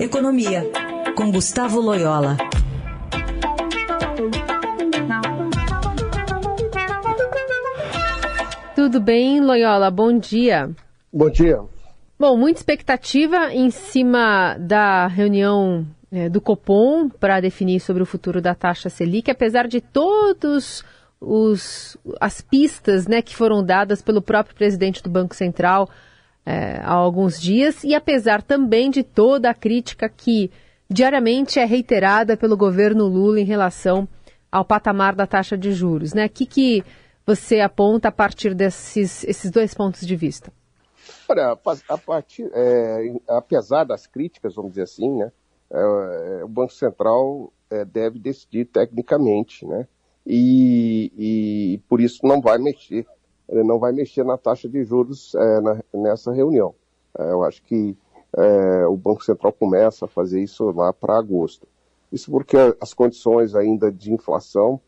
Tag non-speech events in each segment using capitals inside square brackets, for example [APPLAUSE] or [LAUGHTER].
Economia, com Gustavo Loyola. Tudo bem, Loyola? Bom dia. Bom dia. Bom, muita expectativa em cima da reunião é, do Copom para definir sobre o futuro da taxa Selic, apesar de todos os, as pistas né, que foram dadas pelo próprio presidente do Banco Central é, há alguns dias, e apesar também de toda a crítica que diariamente é reiterada pelo governo Lula em relação ao patamar da taxa de juros. Né? O que, que você aponta a partir desses esses dois pontos de vista? Olha, a partir, é, apesar das críticas, vamos dizer assim, né, é, o Banco Central é, deve decidir tecnicamente, né, e, e, por isso não vai mexer, ele não vai mexer na taxa de juros é, na, nessa reunião. É, eu acho que é, o Banco Central começa a fazer isso lá para agosto. Isso porque as condições ainda de inflação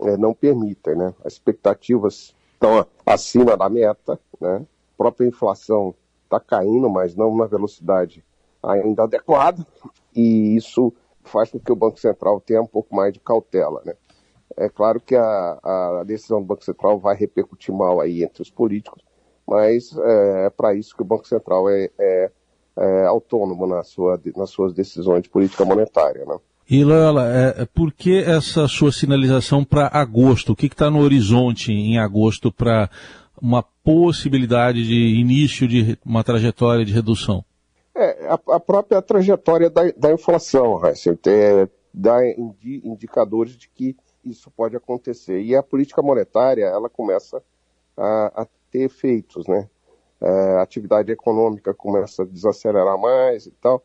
é, não permitem, né? As expectativas estão acima da meta, né? A própria inflação está caindo, mas não na velocidade ainda adequada, e isso faz com que o Banco Central tenha um pouco mais de cautela, né? É claro que a, a decisão do Banco Central vai repercutir mal aí entre os políticos, mas é, é para isso que o Banco Central é, é, é autônomo na sua, nas suas decisões de política monetária, né? E Loyola, é, é, por que essa sua sinalização para agosto? O que está no horizonte em agosto para uma possibilidade de início de uma trajetória de redução? É, a, a própria trajetória da, da inflação, Heissel, dá indi, indicadores de que isso pode acontecer. E a política monetária, ela começa a, a ter efeitos, né? É, a atividade econômica começa a desacelerar mais e tal.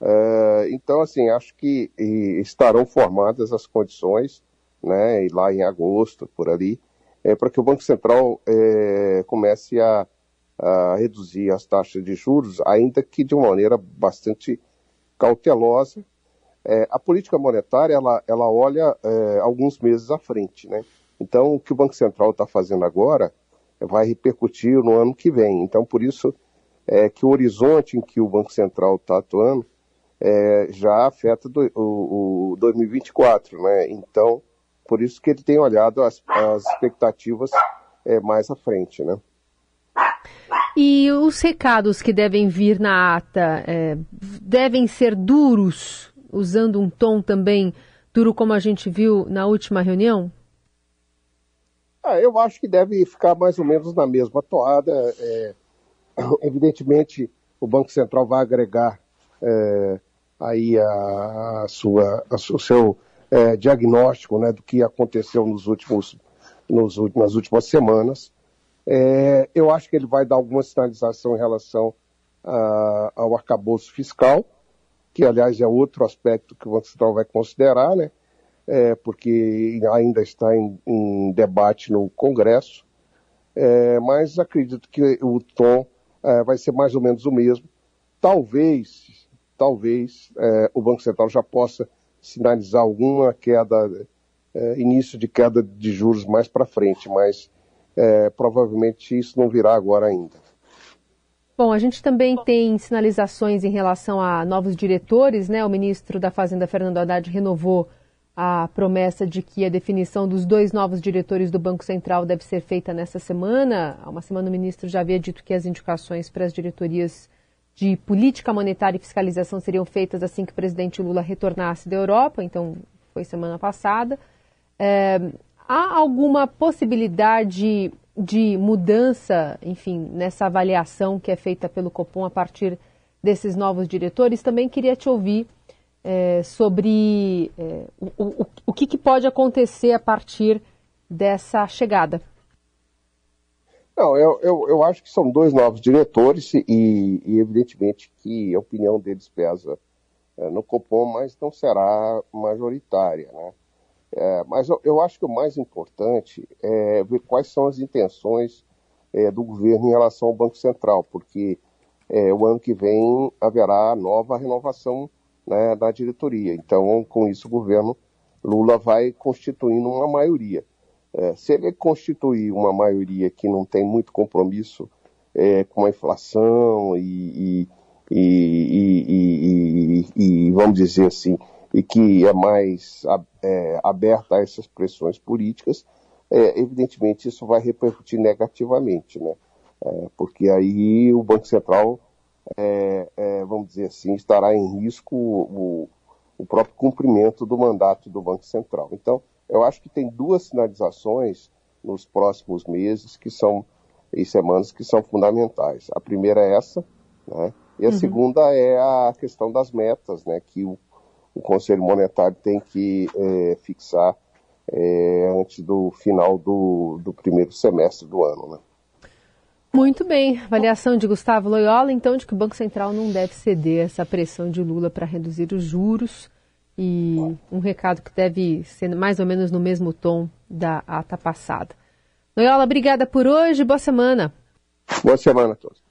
É, então, assim, acho que estarão formadas as condições, né, e lá em agosto, por ali, é, para que o Banco Central é, comece a, a, reduzir as taxas de juros, ainda que de uma maneira bastante cautelosa. É, a política monetária, ela, ela olha é, alguns meses à frente, né? Então, o que o Banco Central está fazendo agora vai repercutir no ano que vem. Então, por isso é que o horizonte em que o Banco Central está atuando é, já afeta do, o, o, 2024, né? Então, por isso que ele tem olhado as, as expectativas é, mais à frente, né? E os recados que devem vir na ata é, devem ser duros, usando um tom também duro como a gente viu na última reunião? Ah, eu acho que deve ficar mais ou menos na mesma toada. É, [COUGHS] evidentemente, o Banco Central vai agregar é, aí a, a sua, a, o seu é, diagnóstico né, do que aconteceu nos últimos, nos, nas últimas semanas. É, eu acho que ele vai dar alguma sinalização em relação a, ao arcabouço fiscal, que aliás é outro aspecto que o Banco Central vai considerar, né? É, porque ainda está em, em debate no Congresso, é, mas acredito que o tom é, vai ser mais ou menos o mesmo. Talvez talvez é, o Banco Central já possa sinalizar alguma queda, é, início de queda de juros mais para frente, mas é, provavelmente isso não virá agora ainda. Bom, a gente também tem sinalizações em relação a novos diretores, né? O ministro da Fazenda, Fernando Haddad, renovou a promessa de que a definição dos dois novos diretores do Banco Central deve ser feita nessa semana. Há uma semana o ministro já havia dito que as indicações para as diretorias de política monetária e fiscalização seriam feitas assim que o presidente Lula retornasse da Europa, então foi semana passada. É, há alguma possibilidade de mudança, enfim, nessa avaliação que é feita pelo Copom a partir desses novos diretores? Também queria te ouvir é, sobre é, o, o, o que, que pode acontecer a partir dessa chegada. Não, eu, eu, eu, acho que são dois novos diretores e, e evidentemente que a opinião deles pesa é, no Copom, mas não será majoritária, né? É, mas eu, eu, acho que o mais importante é ver quais são as intenções é, do governo em relação ao Banco Central, porque é, o ano que vem haverá nova renovação né, da diretoria. Então, com isso, o governo Lula vai constituindo uma maioria. É, se ele constituir uma maioria que não tem muito compromisso é, com a inflação e, e, e, e, vamos dizer assim, e que é mais é, aberta a essas pressões políticas, é, evidentemente isso vai repercutir negativamente, né? É, porque aí o Banco Central, é, é, vamos dizer assim, estará em risco o, o, próprio cumprimento do mandato do Banco Central. Então, eu acho que tem duas sinalizações nos próximos meses que são e semanas que são fundamentais. A primeira é essa, né? E a uhum. segunda é a questão das metas, né? Que o, o Conselho Monetário tem que é, fixar é, antes do final do, do primeiro semestre do ano, né? Muito bem. Avaliação de Gustavo Loyola, então, de que o Banco Central não deve ceder essa pressão de Lula para reduzir os juros e um recado que deve ser mais ou menos no mesmo tom da ata passada. Loyola, obrigada por hoje. Boa semana. Boa semana a todos.